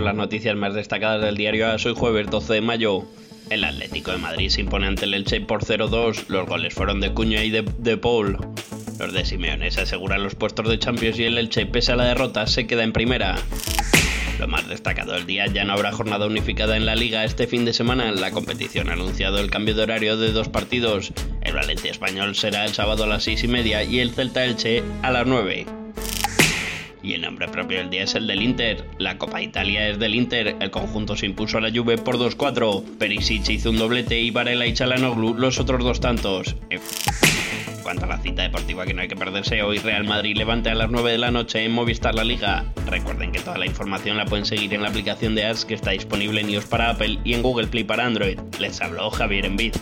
noticias más destacadas del diario AS hoy jueves 12 de mayo. El Atlético de Madrid se impone ante el Elche por 0-2. Los goles fueron de Cuña y de, de Paul. Los de Simeone se aseguran los puestos de Champions y el Elche, pese a la derrota, se queda en primera. Lo más destacado del día, ya no habrá jornada unificada en la liga este fin de semana. La competición ha anunciado el cambio de horario de dos partidos. El Valencia Español será el sábado a las 6 y media y el Celta Elche a las 9. Y el nombre propio del día es el del Inter. La Copa Italia es del Inter. El conjunto se impuso a la Juve por 2-4. Perisic hizo un doblete y Varela y Chalanoglu los otros dos tantos. En cuanto a la cita deportiva que no hay que perderse, hoy Real Madrid levante a las 9 de la noche en Movistar La Liga. Recuerden que toda la información la pueden seguir en la aplicación de AS que está disponible en iOS para Apple y en Google Play para Android. Les habló Javier Envid.